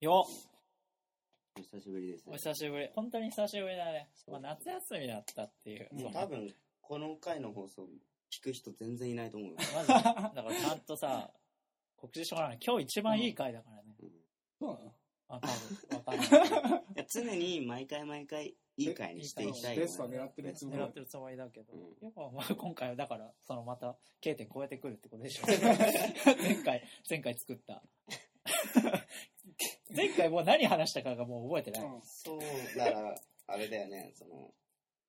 よお久しぶりですお久しぶり。本当に久しぶりだね。まあ、夏休みだったっていう。もう多分この回の放送聞く人全然いないと思うよ、まず、だからちゃんとさ、告知してもらい。今日一番いい回だからね。うんそうなのあ、多分、わかんない。いや常に毎回毎回いい回にしていきたいよ、ベストは狙ってるつもり狙ってるつもりだけど、うんやっぱまあ今回はだから、そのまた K 点超えてくるってことでしょ。前回、前回作った。前回もう何話したかがもう覚えてない。うんそうだからあれだよねその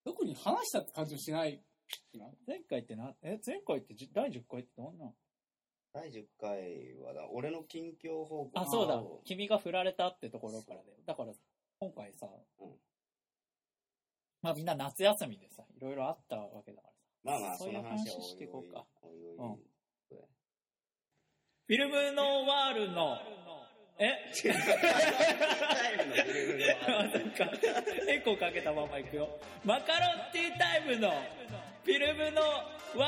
特に話したって感じもしないな前回ってな、え、前回ってじ第10回ってどんな？第10回はだ俺の近況報告あ、そうだを。君が振られたってところからで。だから、今回さ、うんまあみんな夏休みでさ、いろいろあったわけだからさ。まあまあそいうそうの話は話していこうかおいおいうんおいおいフィルムノワールの、え？タイムのフィルムのなんか、エコーかけたままいくよ。マカロンティータイムの、フィルムのワ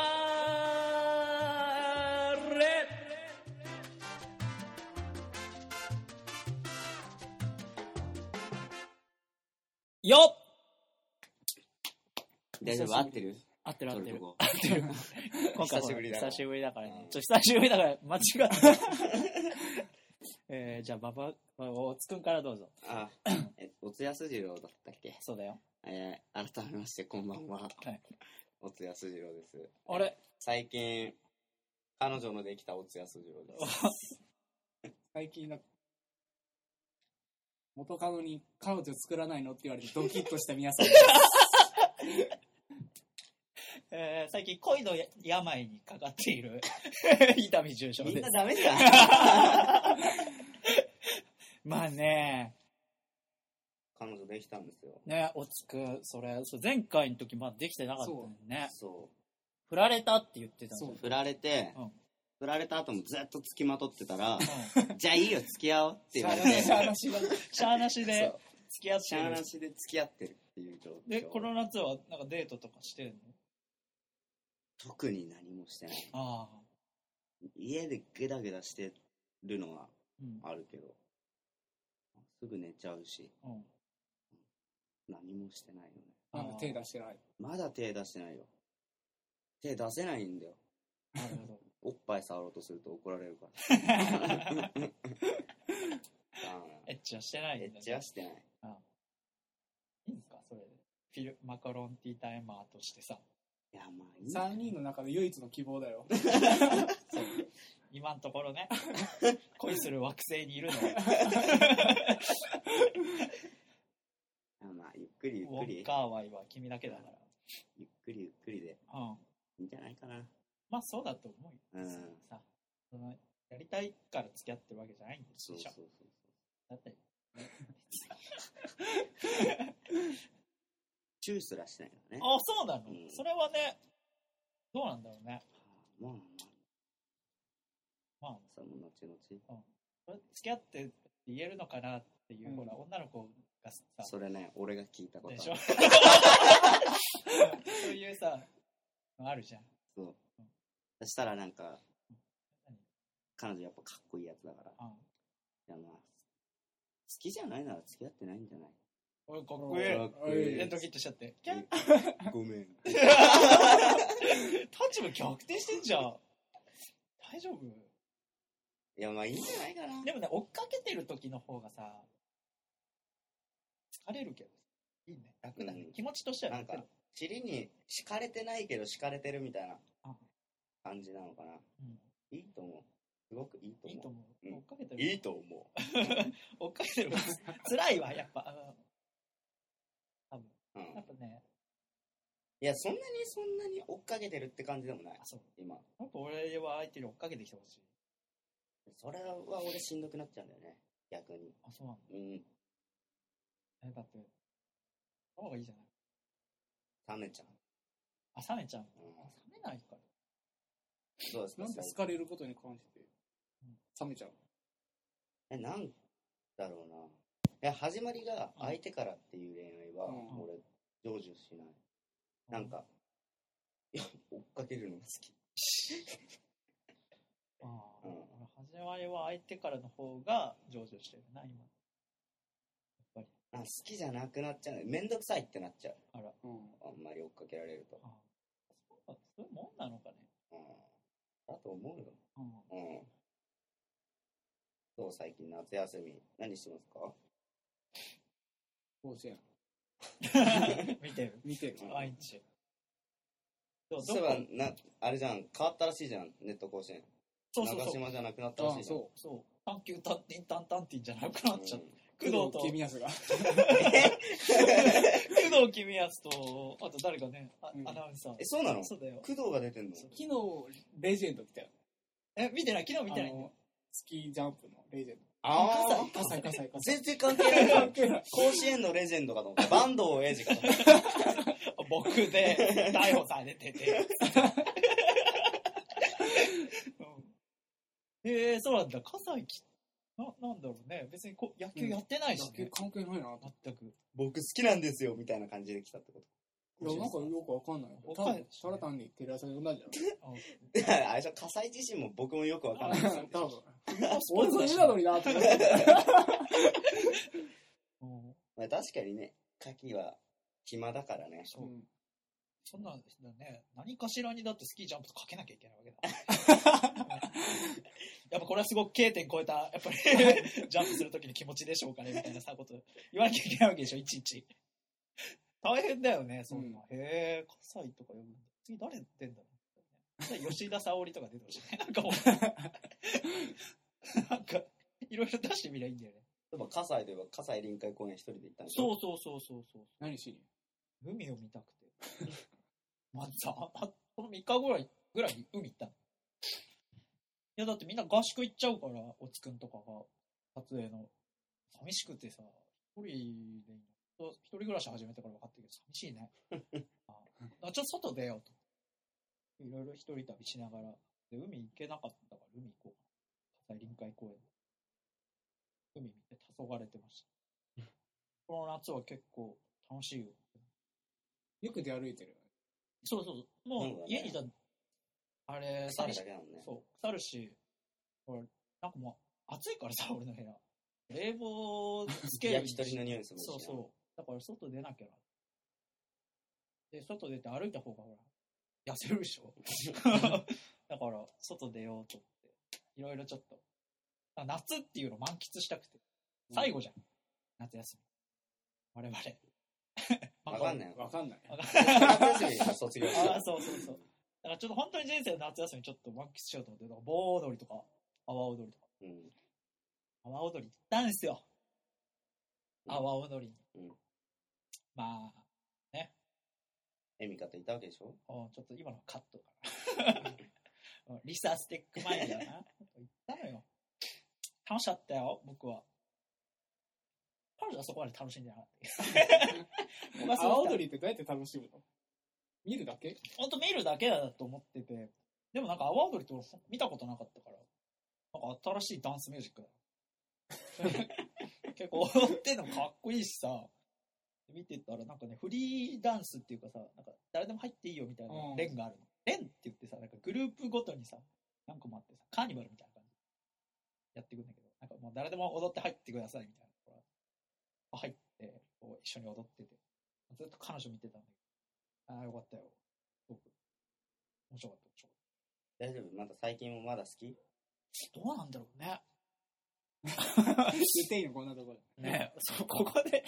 ーレよっ！大丈夫？合ってる？合ってる合ってる。今回久しぶりだから。久しぶりだから。ねう。んちょ、久しぶりだから。間違った。えー、じゃあ、ババ、おつくんからどうぞ。あえおつやすじろうだったっけそうだよ。えー、改めましてこんばんは、はいおつやすじろうですあれ最近彼女のできたおつやすじろうです最近な元カノに彼女作らないのって言われてドキッとした皆さんえー最近恋の病にかかっている伊丹重症ですみんな。ダメじゃんまあね、彼女できたんですよ。ね、おつく、それ、そう前回の時まだできてなかったもんね。そ振られたって言ってたそうう振られて、うん。振られた後もずっと付きまとってたらうん。じゃあいいよ付き合おうって言われて。しゃあなしがしゃーなしでそう。付き合ってしゃあるなしで付き合ってるっていう状況。で、この夏はなんかデートとかしてんの？特に何もしてない。ああ。家でゲダゲダしてるのはうん。あるけどすぐ寝ちゃうし。うん。何もしてないよね。まだ手出してない。まだ手出してないよ。手出せないんだよ。なるほど。おっぱい触ろうとすると怒られるから。あ エッチはしてないエッチはしてない。いいんすか？それで。フィル、マカロンティータイマーとしてさ。いやまあいい3人の中で唯一の希望だよ 今のところね、恋する惑星にいるの。あまあゆっくりゆっくりウォッカーワイは君だけだから。ゆっくりゆっくりでうん。いいんじゃないかなまあそうだと思うよ。うんさ、その、やりたいから付き合ってるわけじゃないんでしょ。そうそうそうだって、チューすらしてないからね。あ、そうなの、うん。それはね、どうなんだろうね。まあまあ。まあ、その後々。これ付き合って言えるのかなっていう、うん。ほら、女の子がさ、それね俺が聞いたことでしょ？あ るそういうさ、のあるじゃん。そう。うん。そしたらなんか何？彼女やっぱかっこいいやつだから。いうん。やまあ好きじゃないなら付き合ってないんじゃない？俺、かっこおいい。かっこいいで、ドキッとしちゃって。キャンごめん 立場逆転してんじゃん。大丈夫？いやまあいいんじゃないかなでもね、追っかけてる時の方がさ、疲れるけど。いいね。楽だね。うん気持ちとしてはなんか楽だ。尻に敷かれてないけど敷かれてるみたいなあ感じなのかなうん。いいと思うすごくいいと思ういいと思う。うん追っかけてる。いいと思う 追っかけてる。辛いわ、やっぱ。うん多分。うんやっぱね、いやそんなにそんなに追っかけてるって感じでもない。あ、そう。今。やっぱ俺は相手に追っかけてきてほしい。それは俺しんどくなっちゃうんだよね。逆に。あ、そうなんだ。うん。え、だって、その方がいいじゃない。冷めちゃう。あ、冷めちゃう。うん。あ冷めないから。どうですか？なんで好かれることに関して冷めちゃうえなんだろうな。いや始まりが相手からっていう恋愛はうん。俺成就しないなんかいや追っかけるのが好きああ、うん俺始まりは相手からの方が上場してるな、今。やっぱり。あ好きじゃなくなっちゃう。めんどくさいってなっちゃう。あら。うん。あんまり追っかけられると。あそうそういうもんなのかね。うん。だと思うよ。うん。うん。そう、最近夏休み。何してますか？甲子園。見てる。見てる。毎日。そうそういえば、な、あれじゃん、変わったらしいじゃん、ネット甲子園。長そうそうそう。島じゃなくなったらしいじゃん。あそそう。探求タンティンタンタンティンじゃなくなっちゃった。う。工藤と、公康が。工藤公康と、あと誰かね、あうんアナウンサーえ、。そうなの？そうだよ。工藤が出てんの？昨日、レジェンド来たよ。え、見てない？昨日見てないんだよスキージャンプのレジェンド。ああ葛西、葛西、葛西。全然関係ない。関係ない。甲子園のレジェンドかと思った。坂東英二かと思った。僕で逮捕されてて。うん、えー、そうなんだ。葛西き、な、なんだろうね。別にこ野球やってないし野球ね。関係ないなと。全く。僕好きなんですよ、みたいな感じで来たってこいや、なんかよくわかんない。わかんないただ単にテレ朝で呼んだんじゃん。と。あれでしょ、葛西自身も僕もよくわかんないですよ。多分。俺それなのになと思って。うんまあ、確かにね、夏季は暇だからね。そうう。んそんなんだね、何かしらにだってスキージャンプとかけなきゃいけないわけだ。やっぱこれはすごく K 点超えた、やっぱりジャンプするときに気持ちでしょうかねみたいなさ、こと言わなきゃいけないわけでしょ、いちいち。大変だよね、そんな。へえ、葛西とか呼ぶんだ。次誰出んだろう。吉田沙保里とか出てほしいね。なんかもう、なんか、いろいろ出してみりゃいいんだよね。例えば葛西では葛西臨海公園一人で行ったんでしょ？そうそうそうそうそう。何しに？海を見たくて。まずさ、あこの3日ぐらい、ぐらい海行ったの。いや、だってみんな合宿行っちゃうから、おつくんとかが、撮影の。寂しくてさ、一人でいいの。一人暮らし始めてから分かってるけど、寂しいね。ああちょっと外出ようと。いろいろ一人旅しながら。で、海行けなかったから、海行こうかな。葛西臨海公園。海見て黄昏れてました。この夏は結構楽しいよ。よく出歩いてる。そうそうそう。もう家にいたあれ、腐る寂しね。そう、腐るし、俺、なんかもう暑いからさ、俺の部屋。冷房つける 焼き鳥の匂いするそうそう。だから外出なきゃな。で、外出て歩いた方がほら、痩せるでしょ。だから、外出ようと思って、いろいろちょっと、あ夏っていうのを満喫したくて、最後じゃん。夏休み。我々。わかんないわかんない。わかんない 夏休みで卒業し あたあ、。そうそうそう。だからちょっと本当に人生の夏休みちょっと満喫しようと思って、だから盆踊りとか、阿波踊りとか、うん。阿波踊り行ったんですよ。うん阿波踊りに。うんまあ、エミカといたわけでしょ？おちょっと今のカットかな。うんリサステック前だよな。行ったのよ。楽しかったよ、僕は。彼女はそこまで楽しんでなかった。僕はすごく青踊りってどうやって楽しむの？見るだけ？本当見るだけだと思ってて、でもなんか阿波踊りって俺見たことなかったから、なんか新しいダンスミュージックだ。結構踊ってんのもかっこいいしさ、見てたらなんかね、フリーダンスっていうかさ、なんか誰でも入っていいよみたいなうんレンがあるの。レンって言ってさ、なんかグループごとにさ、何個もあってさ、カーニバルみたいな感じでやっていくんだけど、なんかもう誰でも踊って入ってくださいみたいなところ入って、こう一緒に踊ってて、ずっと彼女見てたんだけど、ああ、よかったよ。すごく。面白かった、面白かっ大丈夫？まだ最近もまだ好き？た。どうなんだろうね。言っていいのこんなところで。ねそう、ここで、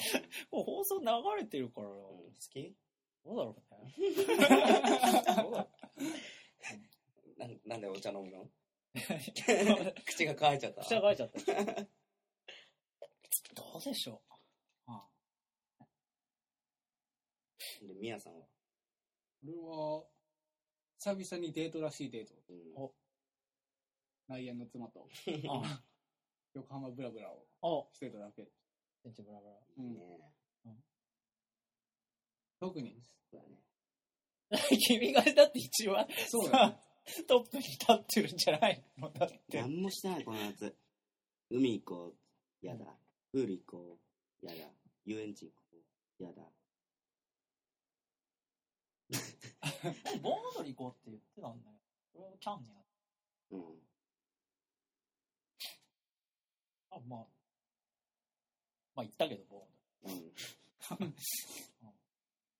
もう放送流れてるから、うん好き？どうだろうね。どうだろなんなんでお茶飲むの？う 口が乾いちゃった？口が乾いちゃった。どうでしょう。あで、ミヤさんは？俺は、久々にデートらしいデート。うんお内縁の妻とあ、あ横浜ブラブラをあ、してただけ。センチブラブラ。うんね特に。そうだね。君がだって一番そうだね。トップに立ってるんじゃないの？だって。何もしてない、この夏。海行こう。やだ。プール行こう。やだ。遊園地行こう。やだ。盆踊り行こうって言ってたんだよ。それをキャンになっうん。あまあ、まあ言ったけど、ボうん。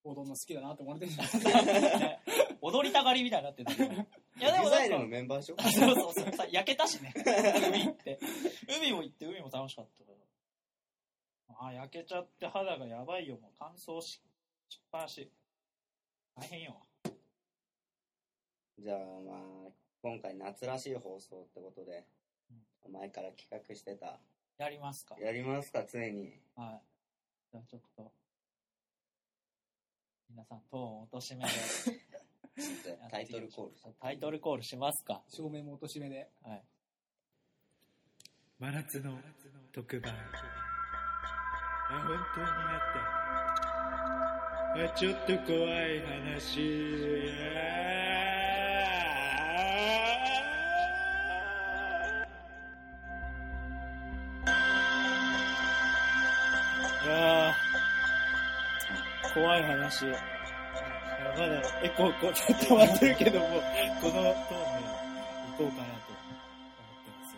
踊るの好きだなって思われてるんじゃないーンね踊りたがりみたいになってる。いやでもなのメンバーでしょあそうそうそう。さ焼けたしね。海行って。海も行って、海も楽しかったから。あ、焼けちゃって肌がやばいよ。もう乾燥し、しっぱなし。大変よ。じゃあまあ、今回夏らしい放送ってことで、前から企画してた。やりますか？やりますか、ついに。はい。じゃあちょっと、皆さん、トーン落としめで タイトルコール。タイトルコールしますか？照明も落とし目で。はい。真夏の特番。あ、本当にあった。あ、ちょっと怖い話。怖い話。まだエコーこうちょっと待ってるけども、このトーンで行こうかなと思ってます。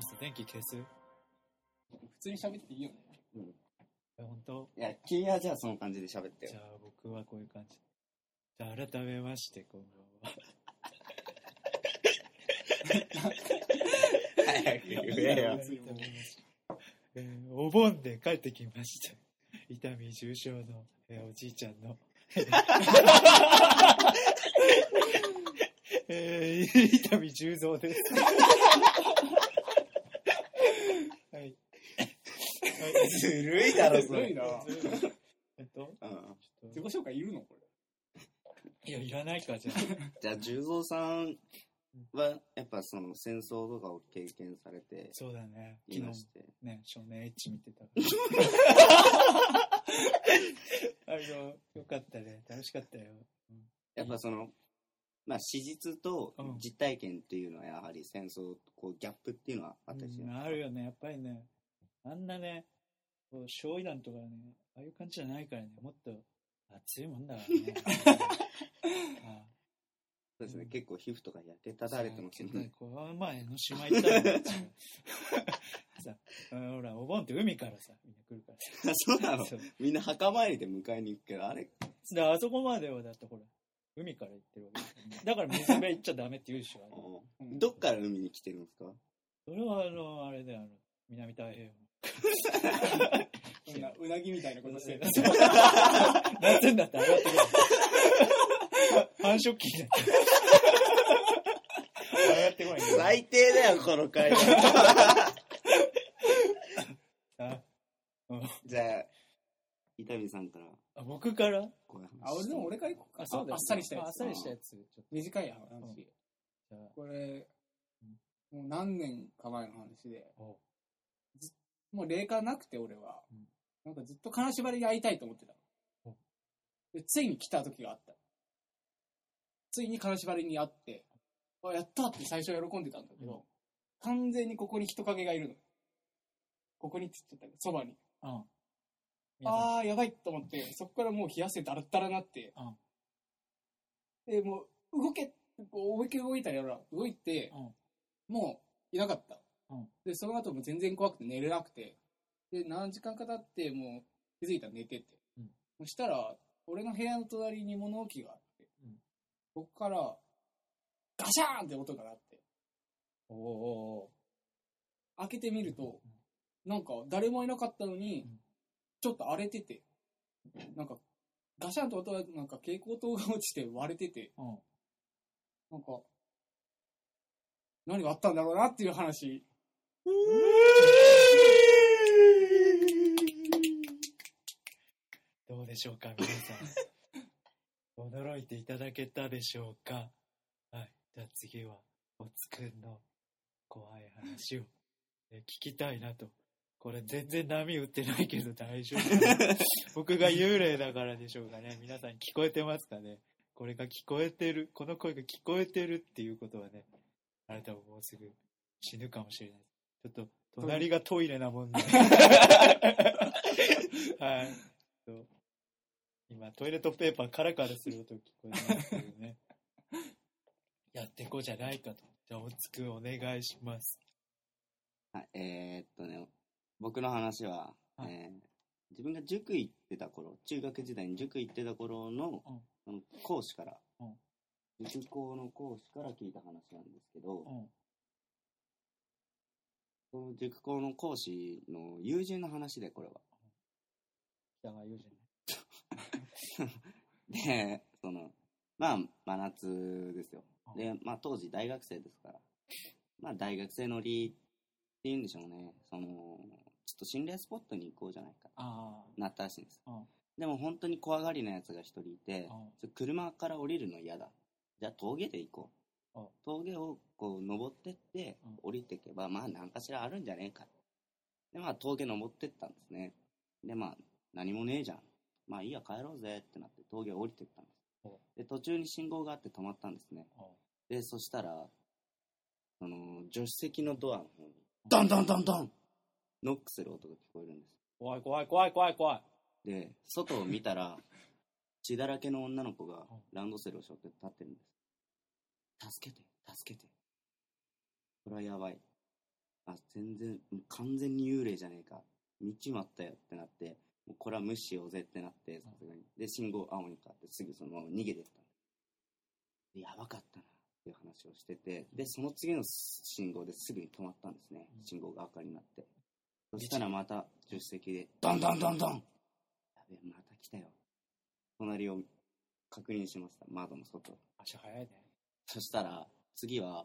ちょっと電気消す？普通に喋っていいよね。え本当？いや、君はじゃあその感じで喋ってよじゃ。あ僕はこういう感じ。じゃあ改めまして、こんばんは。早く言えよ。えーお盆で帰ってきました。痛み重症の、えーおじいちゃんの。えー、伊丹十三です。はい。ずるいだろ、それ。ずるいな。えっと、うん自己紹介いるの？これ。いや、いらないか、じゃ じゃあ、十三さんは、やっぱその戦争とかを経験されてあ。そうだね。い昨日。ね、少年エッチ見てた。あの、よかったね。楽しかったよ。やっぱその、まあ、史実とうん実体験っていうのはやはり戦争、こう、ギャップっていうのはあったりしうんあるよね、やっぱりね。あんなね、こう焼夷弾とかね、ああいう感じじゃないからね、もっと熱いもんだからね。あそうですね、結構皮膚とか焼けただれてますよね。この前の島行った ほら、お盆って海からさ、みんな来るからさ。そうなの？みんな墓参りで迎えに行くけど、あれ、で、あそこまではだってほら、海から行ってるわけだから水辺行っちゃダメって言うでしょ。どっから海に来てるんですか？それはあの、あれだよ、あの、南太平洋。うなぎみたいなことしてる。夏になって上がってくる。繁殖期になって。上がってこないんだよ最低だよ、この会話。あうんじゃあ、伊丹さんから、あ僕から？こういうあ、俺でも俺から行こうか。あ、そうだよあっさりしたやつ。あっさりしたやつ。ちょっと短い話。じゃあこれ、もう何年か前の話で、おもう霊感なくて俺は、うんなんかずっと金縛りに会いたいと思ってたおの。で、ついに来た時があった。ついに金縛りに会って、あ、やったって最初喜んでたんだけど、うん完全にここに人影がいるの。ここにって言っちゃったそばに。うん。あー、やばいと思って、そこからもう冷や汗だらだらなって、で、もう、動け、思いっきり動いたら、動いて、もう、いなかった。うんで、その後も全然怖くて寝れなくて、で、何時間か経って、もう、気づいたら寝てて。うんそしたら、俺の部屋の隣に物置があって、うんそこから、ガシャーンって音が鳴って、おーお開けてみると、なんか誰もいなかったのにうん、ちょっと荒れてて、なんか、ガシャンと音が、なんか蛍光灯が落ちて割れてて、ーおーなんか、何があったんだろうなっていう話。どうでしょうか、皆さん。驚いていただけたでしょうか？はい。じゃあ次は、おつくんの怖い話を、え聞きたいなと。これ全然波打ってないけど 大丈夫僕が幽霊だからでしょうかね？皆さん聞こえてますかね？これが聞こえてる、この声が聞こえてるっていうことはね、あなたももうすぐ死ぬかもしれない。ちょっと、隣がトイレなもんで。はい。今、トイレットペーパーカラカラする音聞こえてますけどね。やっていこうじゃないかと。じゃあ、おつくお願いします。はい、えー、っとね、僕の話は、はいえー自分が塾行ってた頃、中学時代に塾行ってた頃の,、うんその講師から、うん塾校の講師から聞いた話なんですけど、うん。その塾校の講師の友人の話で、これは。北川友人ね。で、その、まあ、真夏ですよ。うんで、まあ、当時大学生ですから、まあ、大学生乗りっていうんでしょうね。その、ちょっと心霊スポットに行こうじゃないか。あなったらしいんです。でも本当に怖がりなやつが一人いて、車から降りるの嫌だ。じゃあ峠で行こううん。峠をこう登ってってうん、降りていけば、まあ何かしらあるんじゃねえか。で、まあ峠登ってったんですね。で、まあ何もねえじゃん。まあいいや帰ろうぜってなって峠を降りてったんですうん。で、途中に信号があって止まったんですね。うんで、そしたら、その、助手席のドアの方に、ドンドンドンドンノックする音が聞こえるんです。怖い怖い怖い怖い怖い。で、外を見たら、血だらけの女の子がうんランドセルを背負って立ってるんです。助けて、助けて。これはやばい。あ、全然、完全に幽霊じゃねえか。見ちまったよってなって、もうこれは無視しようぜってなって、さすがに。で、信号青に変わって、すぐそのまま逃げてったでやばかったなっていう話をしてて、で、その次の信号ですぐに止まったんですねうん。信号が赤になって。そしたらまた助手席で、ドンドンドンドンやべえ、また来たよ。隣を確認しました、窓の外。足早いね。そしたら、次は、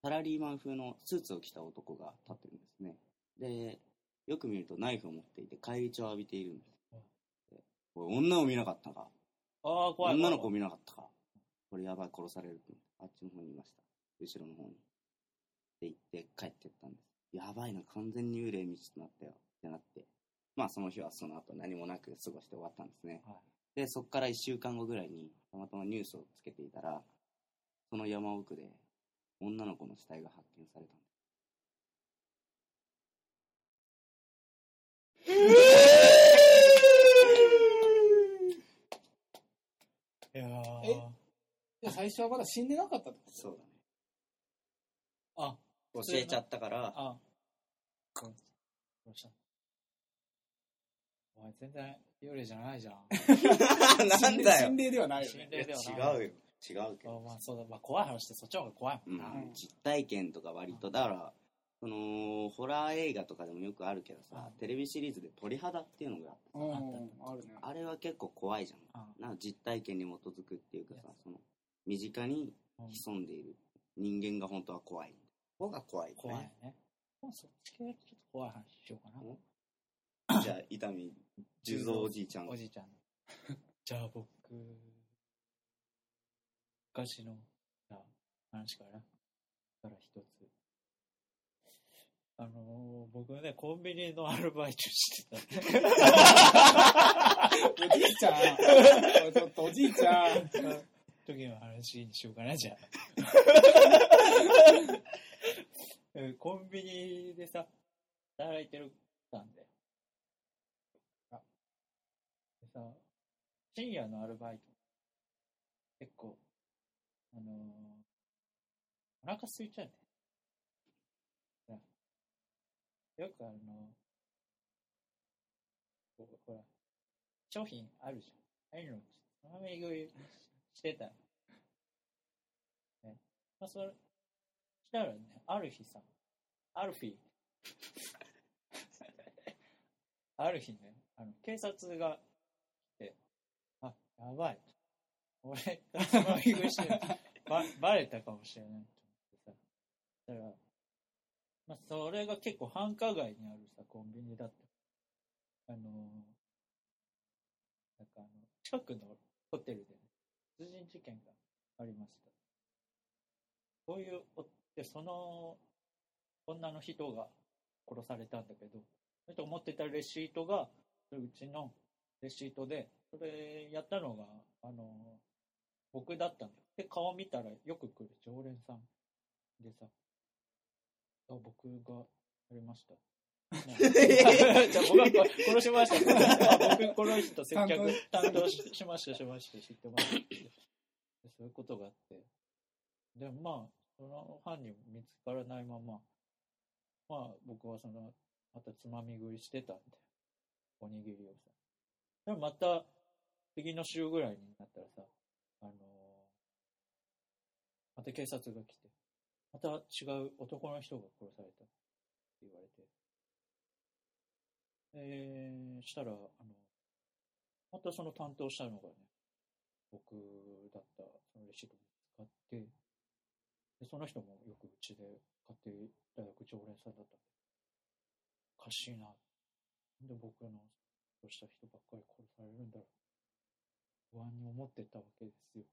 サラリーマン風のスーツを着た男が立ってるんですね。で、よく見るとナイフを持っていて、返り血を浴びているんです。でおい女を見なかったか？ああ、怖い。女の子を見なかったか？これやばい、殺されると思って。あっちの方にいました。後ろの方に。って言って帰ってったんです。やばいな、完全に幽霊道となったよ。ってなって。まあその日はその後何もなく過ごして終わったんですね。はいで、そこから1週間後ぐらいに、たまたまニュースをつけていたら、その山奥で女の子の死体が発見されたんで いやーえ？じゃあ最初はまだ死んでなかったってこと？そうだね。あ、教えちゃったから、あ。どうどうした？お前全然幽霊じゃないじゃん。なんだよ心霊ではないよね。心霊ではない。違うよ。違うけあど。まあそうだ、まあ怖い話ってそっちの方が怖いもんな。うん、実体験とか割と、だから、その、ホラー映画とかでもよくあるけどさ、テレビシリーズで鳥肌っていうのがあってうんああるね。あれは結構怖いじゃん。あな実体験に基づくっていうかさ、その、身近にうん潜んでいる人間が本当は怖い。方が怖い、ね。怖いね。そっち系ちょっと怖い話しようかな。お？じゃあ、伊丹十三おじいちゃん。おじいちゃん。じゃあ僕、昔の話から、から一つ。あのー、僕ね、コンビニのアルバイトしてた。おじいちゃん。ちょっとおじいちゃん。時の話にしようかな、じゃあ。えコンビニでさ、働いてるたんで。あでさ、深夜のアルバイト、結構、あのーお腹空いちゃうね。いやよくあの、ほら、商品あるじゃん。ああいうの、つまみ食いしてた。ね。まあ、それ、したらね、ある日さ、ある日、ある日ね、あの、警察が来て、あ、やばい。俺がつまみ食いしてるば、バレたかもしれないと思ってさ。だから、まあ、それが結構繁華街にあるさ、コンビニだった。あのーなんかあの、近くのホテルで、ね、殺人事件がありました。そういう、で、その、女の人が殺されたんだけど、それと思ってたレシートが、うちのレシートで、それやったのが、あの、僕だったんだよ。で、顔見たらよく来る常連さんでさ、あ僕がやりました。じゃあ僕が殺しました。あ僕この人接客担当ししましたしました知ってますそういうことがあってでもまあその犯人見つからないまままあ僕はその、またつまみ食いしてたんで、おにぎりをさ。でもまた、次の週ぐらいになったらさ、あのーまた警察が来て、また違う男の人が殺されたって言われて、えー、したら、あの、またその担当したのがね、僕だった、そのレシートを使って、で、その人もよくうちで買っていただく常連さんだったんで、おかしいな。なんで僕のそうした人ばっかり殺されるんだろう。不安に思ってたわけですよ。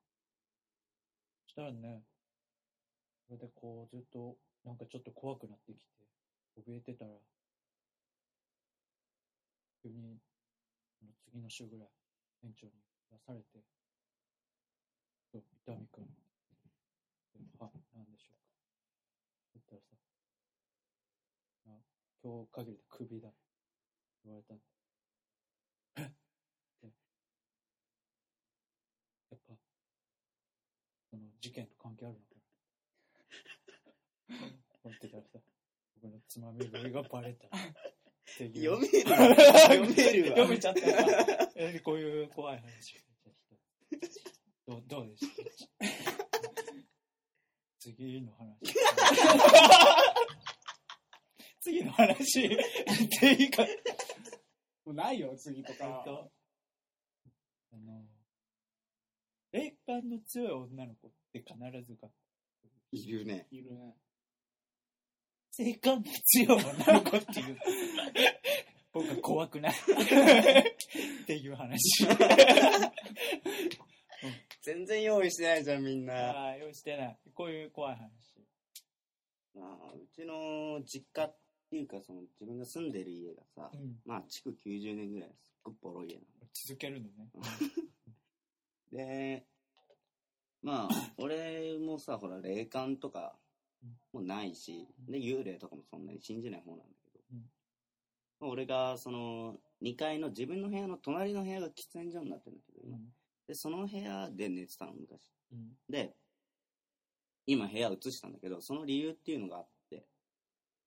したらね、それでこうずっとなんかちょっと怖くなってきて、怯えてたら、急に、の次の週ぐらい、店長に出されて、そう伊丹君、は、なんでしょうか。言ったらさ、あ今日限りでクビだ。言われたんで。でやっぱ、その事件と関係あるのかな。思ってたらさ、僕のつまみ食いがバレた。読めるわ読めるわ読めちゃったな。えこういう怖い話。どうどうでした？次の話。次の話。っていいか。もうないよ、次とか。と、あの、霊感の強い女の子って必ずが、いるね。いるね。霊感の強い女の子っていう、僕は怖くない。っていう話。全然用意してないじゃん、みんな。ああ、用意してない。こういう怖い話。まあ、うちの実家っていうか、その自分が住んでる家がさ、うん。まあ、築90年ぐらいすっごいボロい家なの。続けるのね。で、まあ、俺もさ、ほら、霊感とかもないし、で、幽霊とかもそんなに信じない方なんだけど、うんまあ俺が、その、2階の自分の部屋の隣の部屋が喫煙所になってるんだけど、今うん。で、その部屋で寝てたの、昔。うん。で、今部屋移したんだけど、その理由っていうのがあって、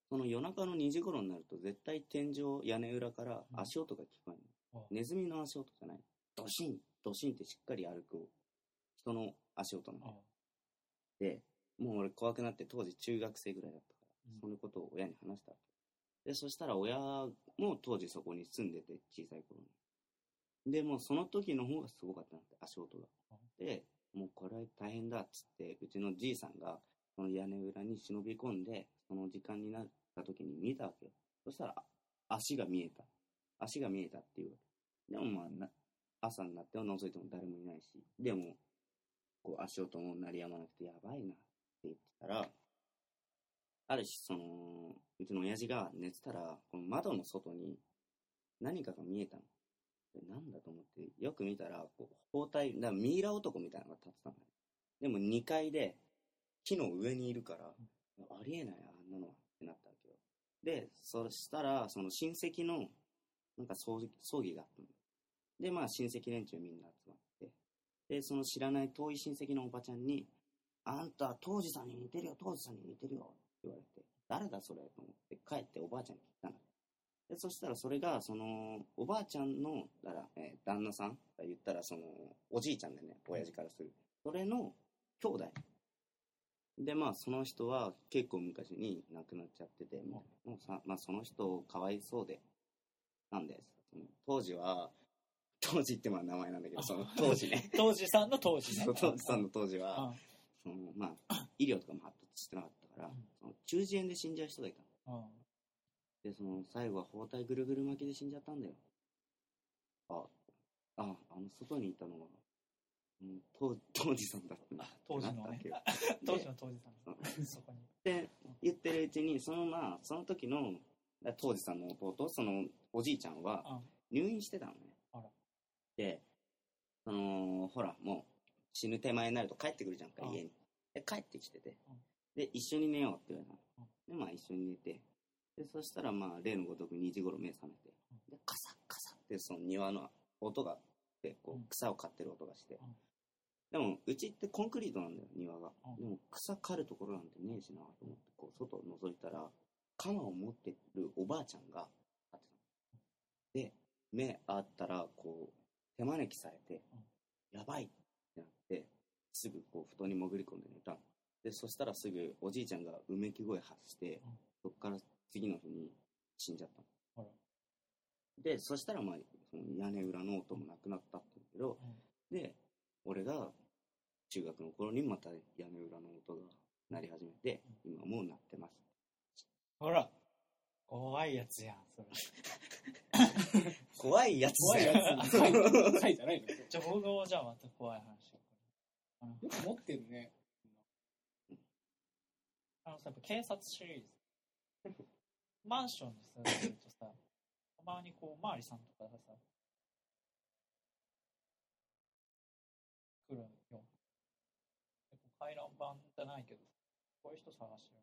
その夜中の2時頃になると絶対天井、屋根裏から足音が聞こえるの。あネズミの足音じゃない。ドシン、ドシンってしっかり歩く人の足音なの。あで、もう俺怖くなって当時中学生ぐらいだったから、うんそのことを親に話した。で、そしたら親も当時そこに住んでて小さい頃に。で、もうその時の方がすごかったなって、足音が。で、もうこれは大変だっつって、うちのじいさんがその屋根裏に忍び込んで、その時間になった時に見たわけよ。そしたら足が見えた。足が見えたっていう。でもまあな、朝になっても覗いても誰もいないし、でも、こう足音も鳴りやまなくてやばいなって言ってたら、ある日、その、うちの親父が寝てたら、この窓の外に何かが見えたの。でなんだと思って、よく見たら、こう包帯、だミイラ男みたいなのが立ってたのね。でも2階で木の上にいるから、ありえない、あんなのはってなったわけよ。で、そしたら、その親戚の、なんか葬儀葬儀があったの。で、まあ親戚連中みんな集まって、で、その知らない遠い親戚のおばちゃんに、あんた、当時さんに似てるよ、当時さんに似てるよ、って言われて、誰だそれと思って帰っておばあちゃんに聞いたの。で、そしたらそれが、その、おばあちゃんの、だから、えー旦那さんが言ったら、その、おじいちゃんでね、親父からする。それの兄弟。で、まあ、その人は結構昔に亡くなっちゃってて、もうもうさ、まあ、その人かわいそうで、なんで、その当時は、当時ってまあ名前なんだけど、その当時ね、当時さんの当時ね。当時さんの当時は、あそのまあ、医療とかも発達してなかったから、うんその中耳炎で死んじゃう人がいたの。あで、その最後は包帯ぐるぐる巻きで死んじゃったんだよ。あ、あ、あの外にいたのは、うん、当当時さんだった当時のね。当時の当時さうんん。そこに。って言ってるうちに、そのまあ、その時の、だ当時さんの弟、そのおじいちゃんはあ入院してたのね。で、その、ほら、もう死ぬ手前になると帰ってくるじゃんか、あ家に。で、帰ってきててうん。で、一緒に寝ようって言われたうんの。で、まあ一緒に寝て。で、そしたらまあ、例のごとく2時頃目覚めて。で、カサッカサッってその庭の音があって、こう草を刈ってる音がしてうん。でも、うちってコンクリートなんだよ、庭がうん。でも、草刈るところなんてねえしなと思って、こう、外を覗いたら、鎌を持ってるおばあちゃんが立ってたので目あったらこう手招きされて、やばいってなってすぐこう布団に潜り込んで寝た。のでそしたらすぐおじいちゃんがうめき声発して、うん。そっから次の日に死んじゃったでそしたらまあその屋根裏の音もなくなったんだけど、で俺が中学の頃にまた屋根裏の音が鳴り始めて、今もう鳴ってます。ほら、怖いやつやん、それ。怖いやつ怖いやつ。そうサイじゃないのよ情報じゃまた怖い話。く持ってるね。あのさ、やっぱ警察シリーズ。マンションに住んでるとさ、たまにこう、おまわりさんとかがさ、来るよ。結構回覧板じゃないけど、こういう人探してる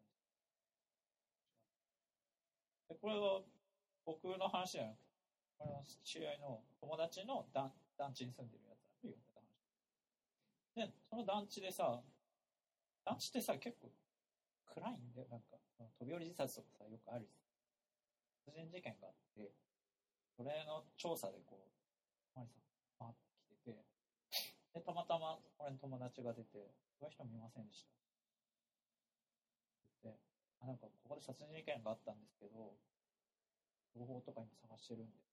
でこれは僕の話じゃなくて、これは知り合いの友達の団団地に住んでるやつが言ってた話。で、その団地でさ、団地ってさ、結構暗いんだよ。なんか、飛び降り自殺とかさ、よくある殺人事件があって、それの調査でこう、マリさん、回ってきてて、で、たまたま俺の友達が出て、そういう人見ませんでした。で、あ、なんかここで殺人事件があったんですけど、情報とか今探してるんで、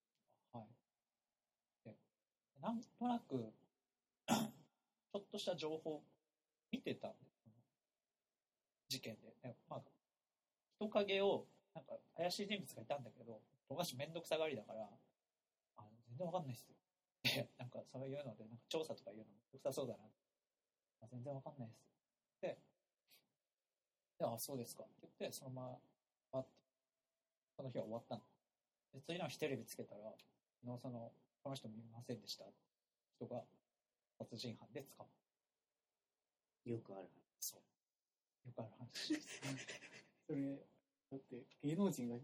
はい。で、なんとなく、ちょっとした情報見てたんです事件で。ねまあ、人影を、なんか怪しい人物がいたんだけど、友達めんどくさがりだから、あ全然わかんないっすよ。で、なんかそういうので、なんか調査とかいうのめんどくさそうだな。あ全然わかんないです。で、で、あ、そうですかって言って、そのまま、あって、その日は終わったの。で、次の日テレビつけたら、昨日その、この人見ませんでした。人が殺人犯で捕まる。よくあるそう。よくある話です。それ、だって芸能人が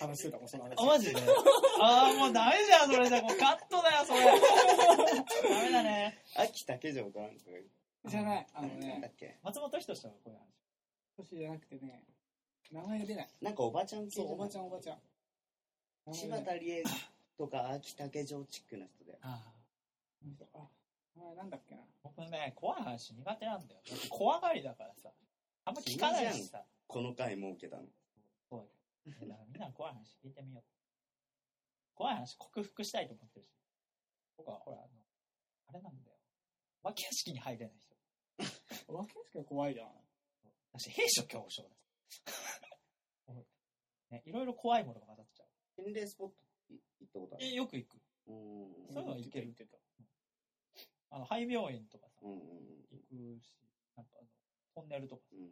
話してたもん、その話。あ、マジで？ああ、もうダメじゃん、それじゃ。もう カットだよ、それ。ダメだね。秋竹城かなんかじゃない、あのねだ、っけ？松本人志はこういう話。年じゃなくてね、名前が出ない。なんかおばちゃん系そう、おばちゃゃん、おばちゃん。名柴田理恵とか秋竹城チックな人でああ、なんだっけな。僕ね、怖い話苦手なんだよ。怖がりだからさ。あんま聞かないしさ。この回設けたのそうだからみんな怖い話聞いてみよう。怖い話克服したいと思ってるし。僕はほら、あの、あれなんだよ。お化け屋敷に入れない人。お化け屋敷が怖いじゃん。私、兵所恐怖症だ。俺 ね、いろいろ怖いものが混ざっちゃう。心霊スポット行ったことあるえ、よく行く。うんそういうのはいける言ってた。あの、廃病院とかさ、うんうん行くし、なんかあの、トンネルとかさうんうん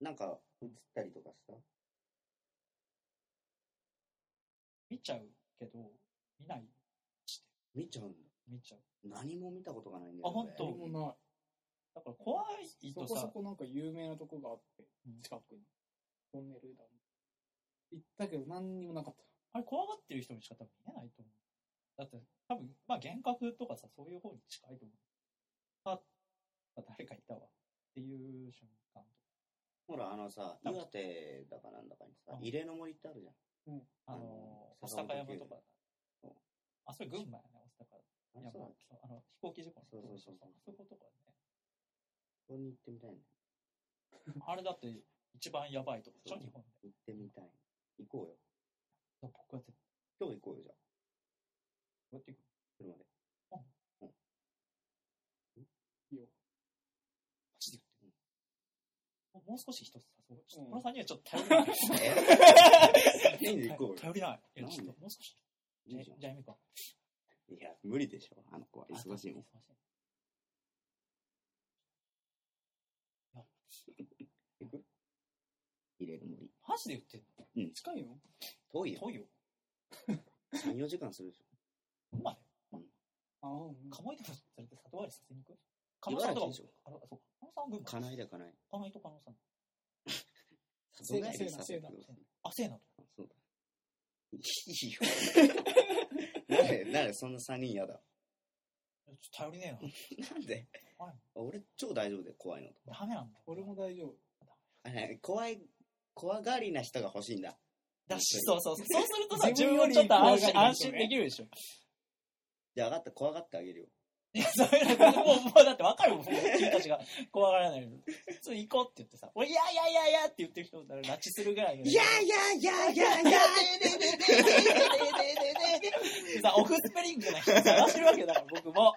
なんか映ったりとかした？見ちゃうけど、見ないして、見ちゃうんだ見ちゃう。何も見たことがないんだよあほんと俺もない。だから怖いそこそとさ、こなんか有名なとこがあってうん、近くに。トンネルだ。行ったけど何にもなかった。あれ怖がってる人にしか多分見えないと思う。だって、多分、まあ幻覚とかさ、そういう方に近いと思う。あ、誰かいたわ。っていう瞬間ほらあのさ岩手だかなんだかにさうん慰霊の森ってあるじゃんああのの、御坂山とか。あ、それ群馬やね、御坂。いや、あそそうあの、飛行機事故のそうそうそうそうあそことかね。そこに行ってみたいねあれだって一番やばいとこでしょ、そう日本で。行ってみたい行こうよ。僕は絶対今日行こうよじゃあ。こうやって行く。車で。いいよ。マジで言ってうもう少し一つさ、そう。ちょっとうん。この3人はちょっと頼りない。えで行こうよ。頼りない。いや、ちょっともう少し。じゃあ、やめか。いや無理でしょ。あの子は。忙しいもん。忙しい。行く？慰霊の森。マジで言ってんの？近いの遠いよ遠いよ。34時間するでしうまい。ああ、うん鴨居でも連れて里帰りさせに行く？ょ鴨さんとかも茨城でしょあ、そうか。鴨さんは群馬。金井だ金井金井と鴨さん。せ里帰りさせてくださいあ、せーなと。あそうだいいよなんでなんでそんな3人嫌だ？ちょっと頼りねえな。なんで？はい俺超大丈夫で怖いのとかダメなんだ。俺も大丈夫。あれ怖い、怖がりな人が欲しいんだ。だし、そうそうそう。そうするとさ、自分よりちょっと安心安心できるでしょ。じゃあ分かった、怖がってあげるよ。いや、それもう、もうだってわかるもん、君たちが怖がらないの。普通行こうって言ってさ、おい、いやいやいやいやって言ってる人だから、拉致するぐらいの。いやいやいやいやいやでさ、オフスプリングな人探してるわけだから、僕も。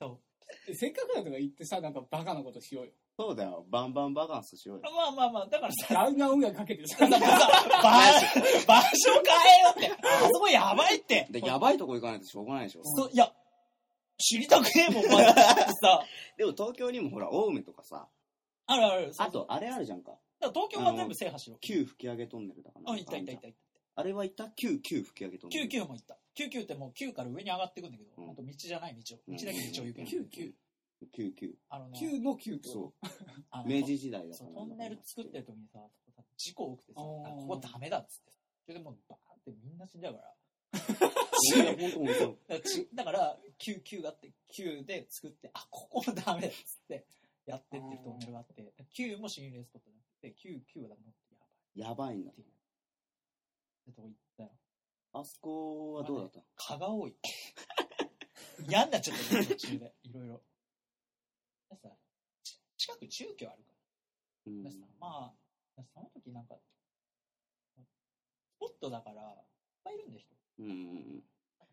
そう。せっかくだとか言ってさ、なんかバカなことしようよ。そうだよ、バンバンバカンスしようよ。まあまあまあ、だからさ、ガンガン音楽かけてさ、さ場場所変えようって。あそこやばいって。で、やばいとこ行かないとしょうがないでしょ。そういや、知りたくねえもん、まだ。さ、でも東京にもほら、青梅とかさ、あるある。そうあと、あれあるじゃんか。だから東京は全部制覇しろ。旧吹き上げトンネルだから。あ、いたいたいたいた。あれはいた旧旧吹き上げトンネル。99も行った。99ってもう9から上に上がっていくんだけど、うんほんと道じゃない道を。道だけ道を行く。99。旧旧。あのね、9の9ってこそあのう。明治時代だから。トンネル作ってる時にさ、事故多くてさ、あここダメだっつって。それでもうバーンってみんな死んじゃうから。いや、本当本当。だからちだから、9、9があって、9で作って、あ、ここもダメだっつって、やってってるトンネルがあって、9も心霊スポットになってて、9、9はだもやばいやばいんだっ。ていう。あそこはどうだった？蚊が多い。嫌になっちゃったね、途中で。いろいろ。でさ、ち近く住居あるかうんら。でさ、まあ、その時なんか、スポットだから、いっぱいいるんだよ、人。うんうん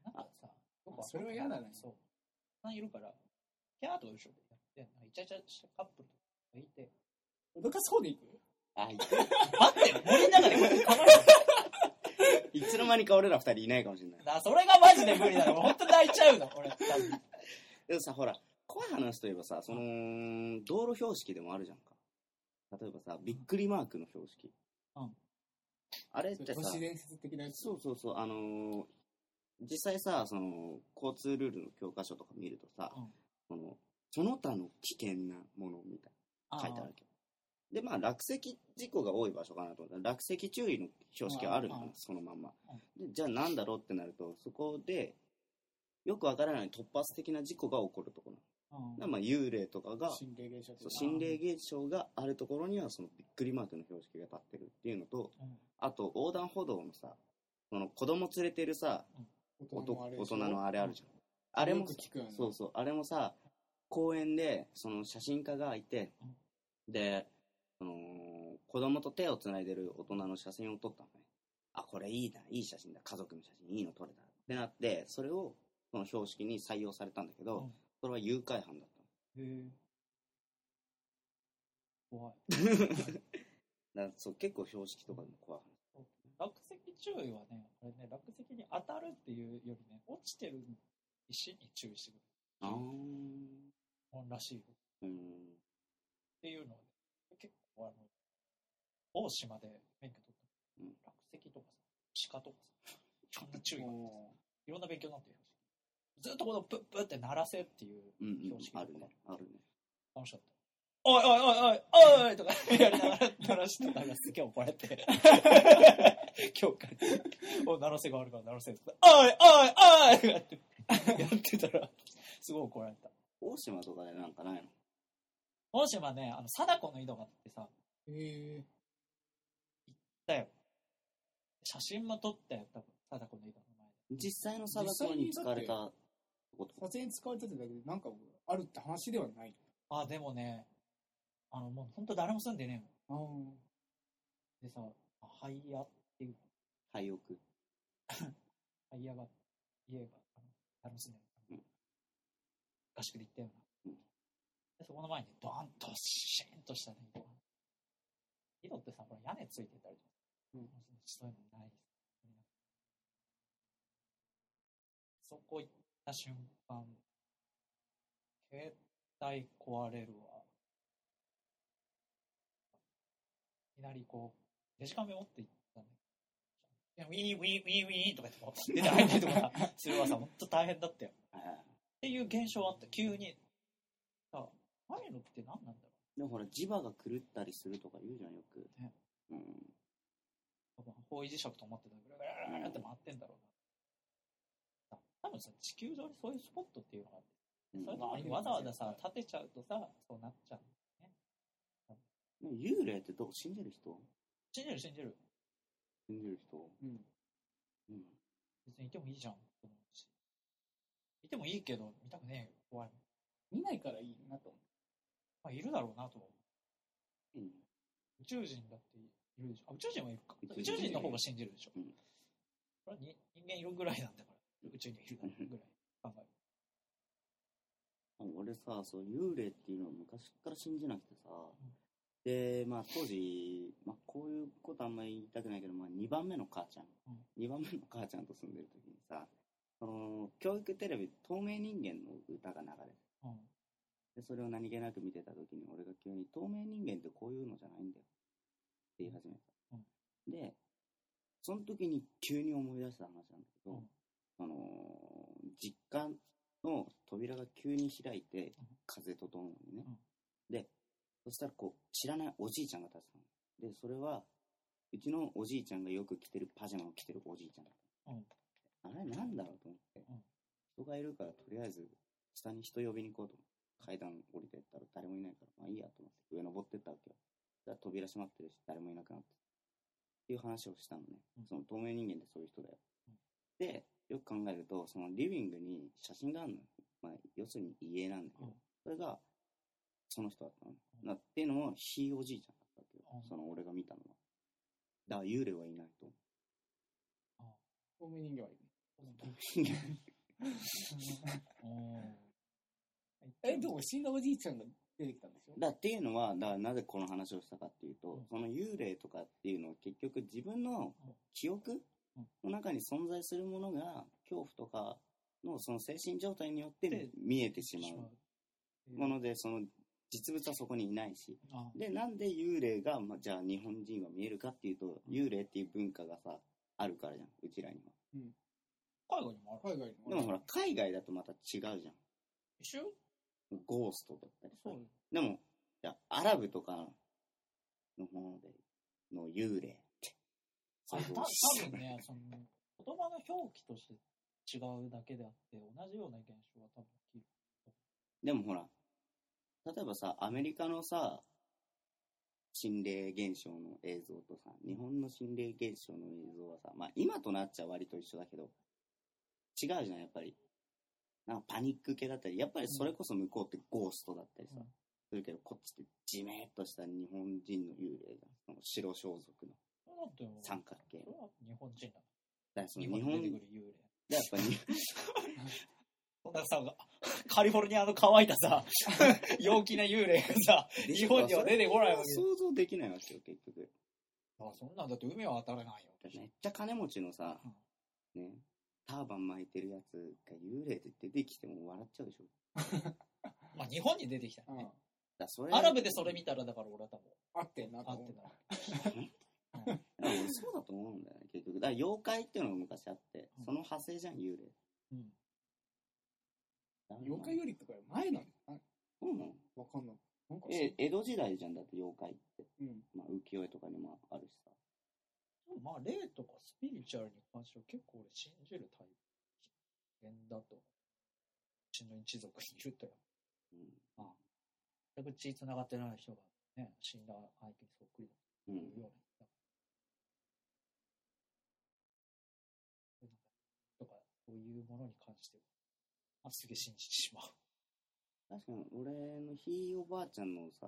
なんかさ、僕それは嫌だねそう。たくさんいるから、キャーとか後ろでやって、なんかイチャイチャしたカップルとかがいて、脅かそうでいく？あ、い待って、森の中でこうやって構えていつの間にか俺ら二人いないかもしれない。だそれがマジで無理だよ。本当泣いちゃうの、俺。でもさ、ほら、怖い話といえばさ、その、道路標識でもあるじゃんか。例えばさ、びっくりマークの標識。うんあれってさ、都市伝説的なやつ？そうそうそう、あのー実際さ、その、交通ルールの教科書とか見るとさ、うんその、その他の危険なものみたいな書いてあるわけど。で、まあ、落石事故が多い場所かなと思った。ら、落石注意の標識はあるのそのまんま。でじゃあなんだろうってなると、そこで、よくわからない突発的な事故が起こるところ。うん。まあ、幽霊とかが、心霊現象心霊現象があるところには、そのびっくりマークの標識が立ってるっていうのと、うん。あと、横断歩道のさ、その子供連れてるさ、大おと大人のあれあるじゃん。あれも聞くよね。そうそう、あれもさ、公園で、その写真家がいて、で、子供と手をつないでる大人の写真を撮ったのね。あ、これいいな、いい写真だ、家族の写真、いいの撮れた。ってなって、それを、その標識に採用されたんだけど、うんそれは誘拐犯だったへえ。怖い。の。だそう結構標識とかでも怖い落石注意はね、あれね、落石に当たるっていうよりね、落ちてる石に注意してくる話。あー。もんらしいよ。っうん。ていうのをね、結構あの、大島で免許取った、うん落石とかさ、鹿とかさ、いろんな注意がいろんな勉強になってるよ。ずっとこのプップって鳴らせっていううんうん標識、とかあるね、あるね。楽しかった。おいおいおいおいおいとかやりながら鳴らしてたらすげえ怒られて。教会で。お鳴らせがあるから鳴らせって。おいおいおいとかやってやってたら、すごい怒られた。大島とかでなんかないの？大島ね、あの、貞子の井戸があってさ、へえだよ。写真も撮ったよ、多分、貞子の井戸の前で。実際の貞子に使われたこと撮影に使われてただけでなんかあるって話ではないあ、でもね、あの、もうほんと誰も住んでねえの。あでさ、ハイヤっていう、廃屋。ハイヤが、家が、あの誰も住んでない。合宿で行ったような。うんで、そこの前にドーンとシーンとしたね、井戸が。井戸ってさ、これ屋根ついてたりとか、うん。そういうのない。そこ行った瞬間、携帯壊れるわ。いきなりこう、デジカメ持って行ったん、いやウィーン、ウィーン、ウィーン、ウィーンとか言ってこう、出て入ったりとかするわさ、ほん。と大変だったよ。っていう現象あった、急に。さあ、あいうのって何なん。だろうでもほら、磁場が狂ったりするとか言うじゃん、よく。ねうん。う。多分方位磁石と思ってたらぐるぐるぐるって回ってんだろうな。さ多分さ、地球上にそういうスポットっていうのがあって、そういうのにわざわざさ、立てちゃうとさ、そうなっちゃう。で幽霊ってどう信じる人？信じる信じる。信じる人？うん。うん。別にいてもいいじゃん。と思うしいてもいいけど、見たくねえよ。怖い。見ないからいいなと思まあ、いるだろうなと思う。うん宇宙人だっているでしょ。あ、宇宙人はいるか。宇宇宙人の方が信じるでしょ。うんこれはに人間いるぐらいなんだから、宇宙にはいるぐらい考える。俺さ、そう、幽霊っていうのを昔から信じなくてさ、で、まあ当時、まあこういうことあんまり言いたくないけど、まあ2番目の母ちゃん、うん2番目の母ちゃんと住んでる時にさ、その、教育テレビ、透明人間の歌が流れて、うん。で、それを何気なく見てた時に、俺が急に、透明人間ってこういうのじゃないんだよ。って言い始めた。で、その時に急に思い出した話なんだけど、うん。あのー実家の扉が急に開いて、風とともにね。で、そしたらこう、知らないおじいちゃんが立ってたの。で、それは、うちのおじいちゃんがよく着てるパジャマを着てるおじいちゃんだっあれなんだろうと思って、うん。人がいるからとりあえず下に人呼びに行こうと思って階段降りてったら誰もいないからまあいいやと思って上登ってったわけよじゃあ扉閉まってるし誰もいなくなって。っていう話をしたのね、うん。その透明人間ってそういう人だよ、うん。でよく考えるとそのリビングに写真があるのよ、まあ、要するに家なんだけど、うん。それがその人だったの、うんなっていうのもひいおじいちゃんだったわけよ、うん。その俺が見たのは。だから幽霊はいないと思う。う。透明人間はいる。え、でも死んだおじいちゃんが出てきたんでしょだっていうのはだなぜこの話をしたかっていうと、うん。その幽霊とかっていうのは結局自分の記憶の中に存在するものが恐怖とかのその精神状態によってで見えてしまううものでその実物はそこにいないし。あでなんで幽霊が、まあ、じゃあ日本人は見えるかっていうと幽霊っていう文化がさあるからじゃんうちらには。海外にもある。海外にでもほら海外だとまた違うじゃん。一緒ゴーストだったりさそう。でも、じゃあアラブとかのもので、の幽霊って。あた多分ね、その、言葉の表記として違うだけであって、同じような現象は多分起きる。でもほら、例えばさ、アメリカのさ、心霊現象の映像とさ、日本の心霊現象の映像はさ、まあ今となっちゃ割と一緒だけど、違うじゃん、やっぱり。なんかパニック系だったり、やっぱりそれこそ向こうってゴーストだったりさ、うんするけど、こっちってじめっとした日本人の幽霊が、その白装束の三角形日本人だ。だからその日日本本に出てくる幽霊。でやっぱりそ んなさ、カリフォルニアの乾いたさ、陽気な幽霊がさ、日本には出てこないわけ想像できないわけよ結局あそんなんだって海は当たらないよ。めっちゃ金持ちのさ、ねターバン巻いてるやつが幽霊で出てきても笑っちゃうでしょ。まあ日本に出てきたうん。よね。だからそれアラブでそれ見たら、だから俺は多分、あってんなと合っ思てう。ない。でも俺そうだと思うんだよね結局。だから妖怪っていうのが昔あって、うん。その派生じゃん幽霊。うん。妖怪よりとか前なのあそうなの？わかんない。なんかえ江戸時代じゃんだって妖怪って、うん。まあ、浮世絵とかにもあるしさまあ、霊とかスピリチュアルに関しては結構俺信じるタイプ。人間だと。うちの一族にいるとよ。うんまあ、全く血繋がってない人がね、死んだ相手にそっくりだうというんような。とか、そういうものに関しては、まあ、すげえ信じてしまう。確かに俺のひいおばあちゃんのさ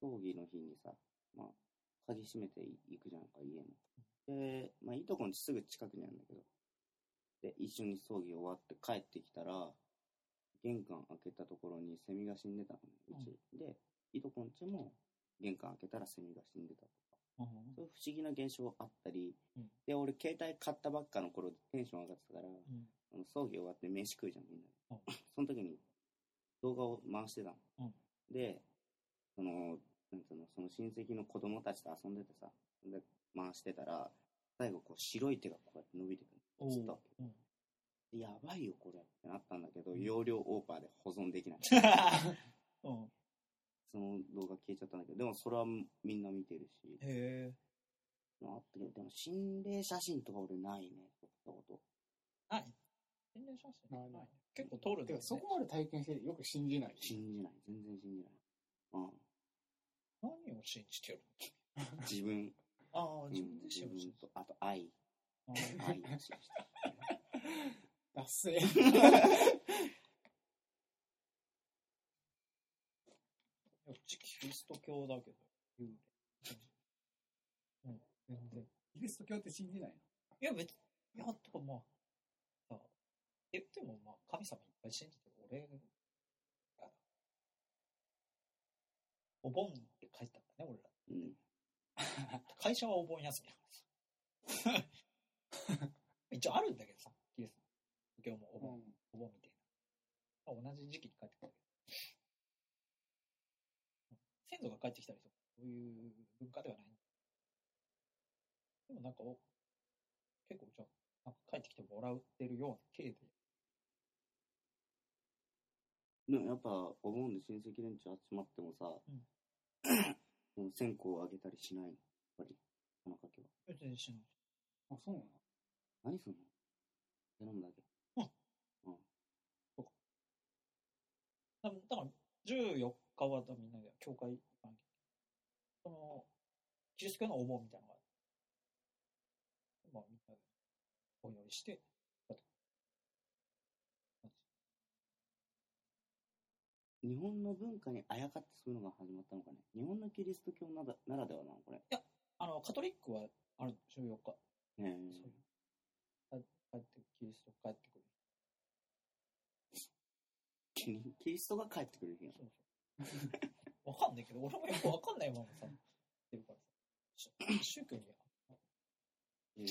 葬儀の日にさ、まあ、鍵閉めていくじゃんか家の。で、まあ、いとこのすぐ近くにあるんだけど。で一緒に葬儀終わって帰ってきたら玄関開けたところにセミが死んでたのうち、でいとこんちも玄関開けたらセミが死んでたとか。そういう不思議な現象あったり、うん。で俺携帯買ったばっかの頃テンション上がってたから、葬儀終わって飯食うじゃんみんなで、うん。その時に動画を回してたの、うん。でそのなんつうのその親戚の子供たちと遊んでてさで回してたら最後こう白い手がこうやって伸びてくるおつったわう。ん。けでやばいよこれってなったんだけど、容量オーバーで保存できない。うん。その動画消えちゃったんだけどでもそれはみんな見てるし。へえ。あったけどでも心霊写真とか俺ないね撮ったこと。何心霊写真？ないない。結構撮るんだよね。てかそこまで体験してよく信じない。信じない。全然信じない。うん何を信じてる 自分、ああ、うん自分自自身を信じ分と、あと愛、あ愛を信じて。ダッセー。うちキリスト教だけど、幽霊。うん、全然。キリスト教って信じないいや、別、いや、とかまあ、さ、言ってもまあ、神様いっぱい信じてる俺、あお盆ね、俺ら。うん。会社はお盆休みだからさ。一応あるんだけどさ、キリスト教もお盆、のお盆みたいな。まあ同じ時期に帰ってくるけど。先祖が帰ってきたりとか、そういう文化ではない。でもなんかお、結構じゃあ、なんか帰ってきてもらってるような経で。でもやっぱ、お盆で親戚連中集まってもさ、ん その線香をあげたりしないの？やっぱり、田中家は。別にしない。あ、そうなの？何すんの？頼むだけ。だだから、14日はみんなで教会行かなきゃいけないその、キリスト教のお盆みたいなのがある。まあ、みんなでお祈りして、だと日本の文化にあやかってそういうのが始まったのかね？日本のキリスト教ならならではなのこれ。あの、カトリックはある14日。ねそういう。帰って、キリスト帰ってくる。キキリストが帰ってくる日やそうそう。わかんないけど、俺もよくわかんないままさ、ってるからさ。し宗教には、うん。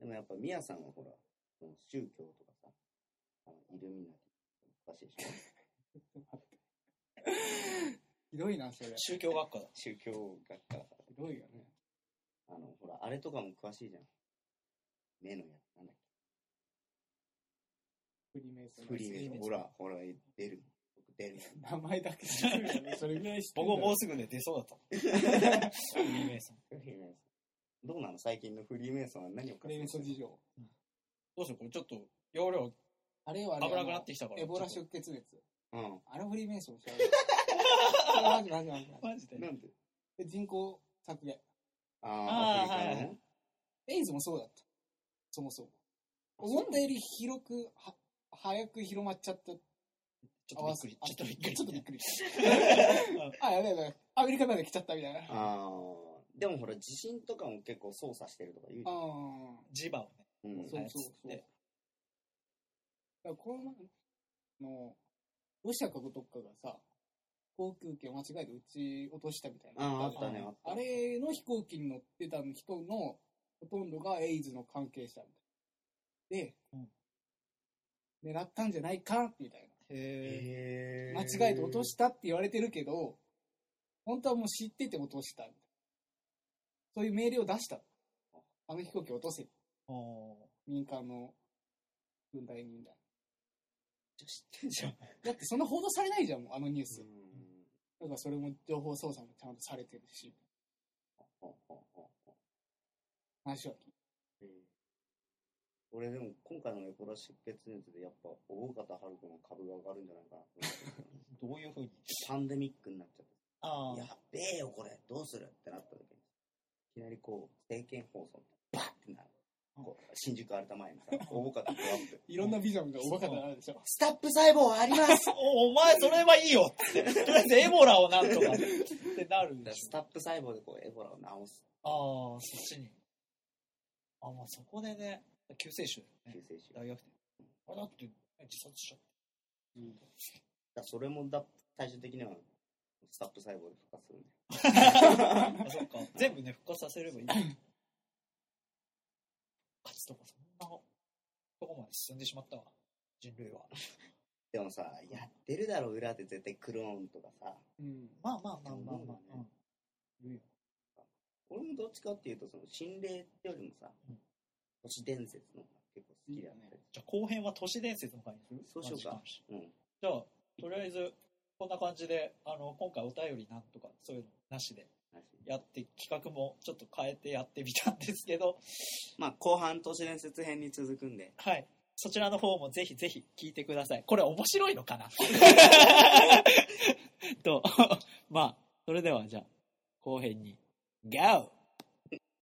でもやっぱ、ミヤさんはほら、その宗教とかさ、イルミナティ詳しいでしょ。ひどいな、それ。ひ宗教学科だ。宗教学科だから。どいよね。あの、ほら、あれとかも詳しいじゃん。目のやつ、なんだっフリーメイソン。け。フリーメイソン。ほら、ほら、出る。僕出る。名前だけ知ってるよね。それぐらい知ってる僕。ももうすぐで出そうだった。フリーメイソン。フリーメイソン。どうなの？最近のフリーメイソンは何をフリーメイソン事情。どうしよう、これちょっと、容量あれはあれ危なくなってきたから。エボラ出血熱。うん。あれフリーメイソンちゃうよ。マジマジマジマとマジで。なんで？人口削減。ああーあ、アフリカのはいはいね。エイズもそうだった。そもそも。思ったより広く、は、早く広まっちゃった。ちょっとびっくり。ちょっとびっくり。ちょっとびっくり。あ、やべやべ。アメリカまで来ちゃったみたいな。あああ。でもほら、地震とかも結構操作してるとか言うじゃん。あ磁場をね。うん。そうそうそう。でだからこの前の、ロシアかどっかがさ、航空機を間違えて撃ち落としたみたいな。ああ、あったね、あった。あれの飛行機に乗ってた人のほとんどがエイズの関係者みたいな。で、うん狙ったんじゃないかみたいへな。間違えて落としたって言われてるけど、本当はもう知ってて落としたみたいな。そういう命令を出した。あの飛行機を落とせ。民間の軍隊にみたい知ってんじゃん。な。だってそんな報道されないじゃん、もうあのニュース。うん。だからそれも情報操作もちゃんとされてるし、話は聞いえー俺でも今回のエボラ出血熱でやっぱ大方春子の株が上がるんじゃないかな どういうふうに？パンデミックになっちゃって。あやっべえよこれ。どうする？ってなった時に。いきなりこう政見放送バッってなるこう新宿アルタ前にさ大方トラップ いろんなビジョンがおバカになるでしょ。スタップ細胞あります おお前それはいいよって。とりあえずエボラをなんとかってなるでしょスタップ細胞でこうエボラを治すああ、そっちに。あ、まあそこでね、救世主ね。救世主大学生。あれだって、自殺しちゃっだからそれもだ最終的にはスタップ細胞で復活するん。あ、そっか。全部ね、復活させればいい。復活とかそんなとこまで進んでしまったわ。人類は。でもさやってるだろ裏で絶対クローンとかさうん。まあまあまあまあまあ。うん。いるよ俺もどっちかっていうとその心霊ってよりもさ、うん都市伝説の方が結構好きだったりじゃあ後編は都市伝説の回にする？そうしようかうんじゃあ、とりあえず、こんな感じで、あの、今回お便りなんとか、そういうのなしでやって、企画もちょっと変えてやってみたんですけど、まあ後半都市伝説編に続くんではい。そちらの方もぜひぜひ聞いてください。これ面白いのかな？と、まあ、それではじゃあ、後編に、GO!